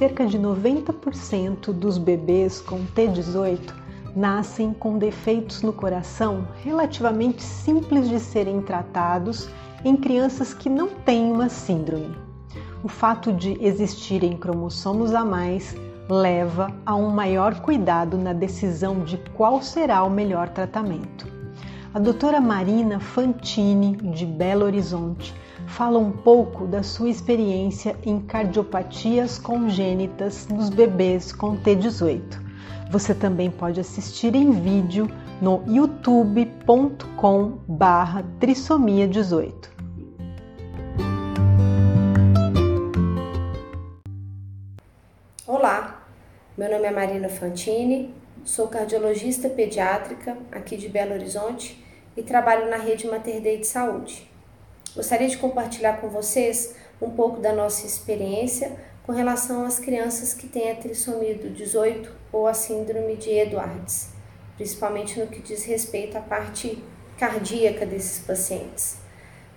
cerca de 90% dos bebês com T18 nascem com defeitos no coração relativamente simples de serem tratados em crianças que não têm uma síndrome. O fato de existirem cromossomos a mais leva a um maior cuidado na decisão de qual será o melhor tratamento. A doutora Marina Fantini, de Belo Horizonte, fala um pouco da sua experiência em cardiopatias congênitas nos bebês com T18. Você também pode assistir em vídeo no youtube.com/trissomia 18. Olá, meu nome é Marina Fantini, sou cardiologista pediátrica aqui de Belo Horizonte e trabalho na rede Mater Dei de Saúde. Gostaria de compartilhar com vocês um pouco da nossa experiência com relação às crianças que têm a trissomia do 18 ou a síndrome de Edwards, principalmente no que diz respeito à parte cardíaca desses pacientes.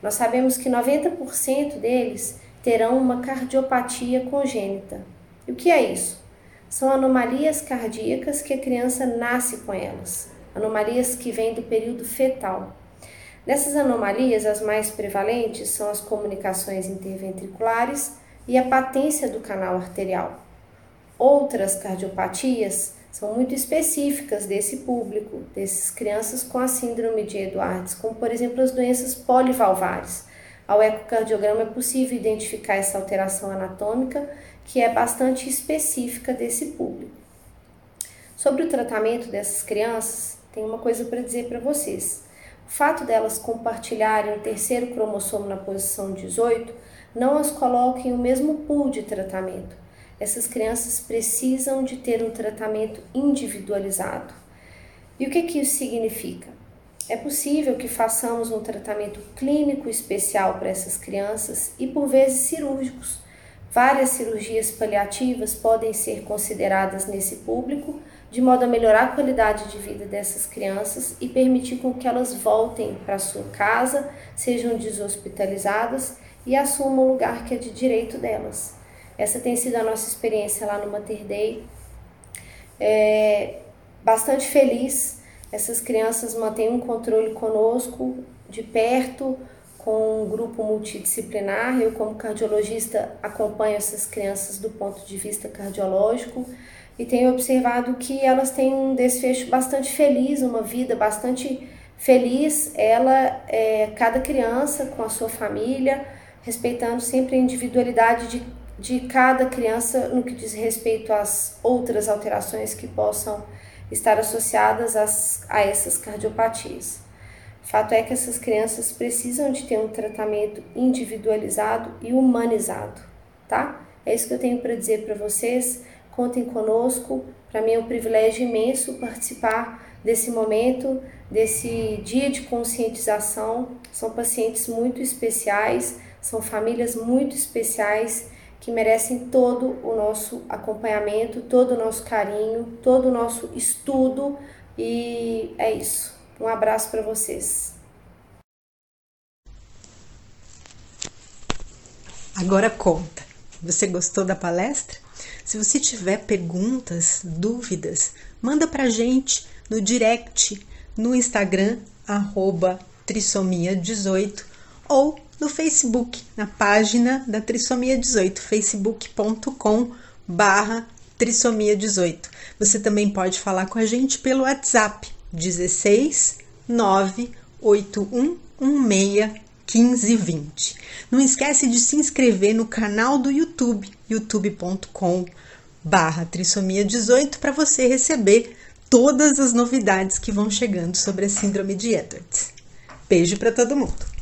Nós sabemos que 90% deles terão uma cardiopatia congênita. E o que é isso? São anomalias cardíacas que a criança nasce com elas, anomalias que vêm do período fetal. Dessas anomalias, as mais prevalentes são as comunicações interventriculares e a patência do canal arterial. Outras cardiopatias são muito específicas desse público, dessas crianças com a síndrome de Edwards, como por exemplo as doenças polivalvares. Ao ecocardiograma é possível identificar essa alteração anatômica, que é bastante específica desse público. Sobre o tratamento dessas crianças, tem uma coisa para dizer para vocês. Fato delas compartilharem o terceiro cromossomo na posição 18 não as coloca em o mesmo pool de tratamento. Essas crianças precisam de ter um tratamento individualizado. E o que, que isso significa? É possível que façamos um tratamento clínico especial para essas crianças e por vezes cirúrgicos. Várias cirurgias paliativas podem ser consideradas nesse público de modo a melhorar a qualidade de vida dessas crianças e permitir com que elas voltem para sua casa, sejam deshospitalizadas e assumam o lugar que é de direito delas. Essa tem sido a nossa experiência lá no Mater Dei. É bastante feliz. Essas crianças mantêm um controle conosco de perto, com um grupo multidisciplinar. Eu, como cardiologista, acompanho essas crianças do ponto de vista cardiológico e tenho observado que elas têm um desfecho bastante feliz, uma vida bastante feliz. Ela, é, cada criança com a sua família, respeitando sempre a individualidade de, de cada criança no que diz respeito às outras alterações que possam estar associadas às, a essas cardiopatias. Fato é que essas crianças precisam de ter um tratamento individualizado e humanizado, tá? É isso que eu tenho para dizer para vocês. Contem conosco. Para mim é um privilégio imenso participar desse momento, desse dia de conscientização. São pacientes muito especiais, são famílias muito especiais que merecem todo o nosso acompanhamento, todo o nosso carinho, todo o nosso estudo e é isso. Um abraço para vocês. Agora conta. Você gostou da palestra? Se você tiver perguntas, dúvidas, manda pra gente no direct no Instagram arroba trissomia18 ou no Facebook, na página da Trissomia 18, facebook.com barra trissomia 18. Você também pode falar com a gente pelo WhatsApp 16 98116 1520. Não esquece de se inscrever no canal do YouTube, youtube.com barra trissomia 18 para você receber todas as novidades que vão chegando sobre a síndrome de Edwards. Beijo para todo mundo!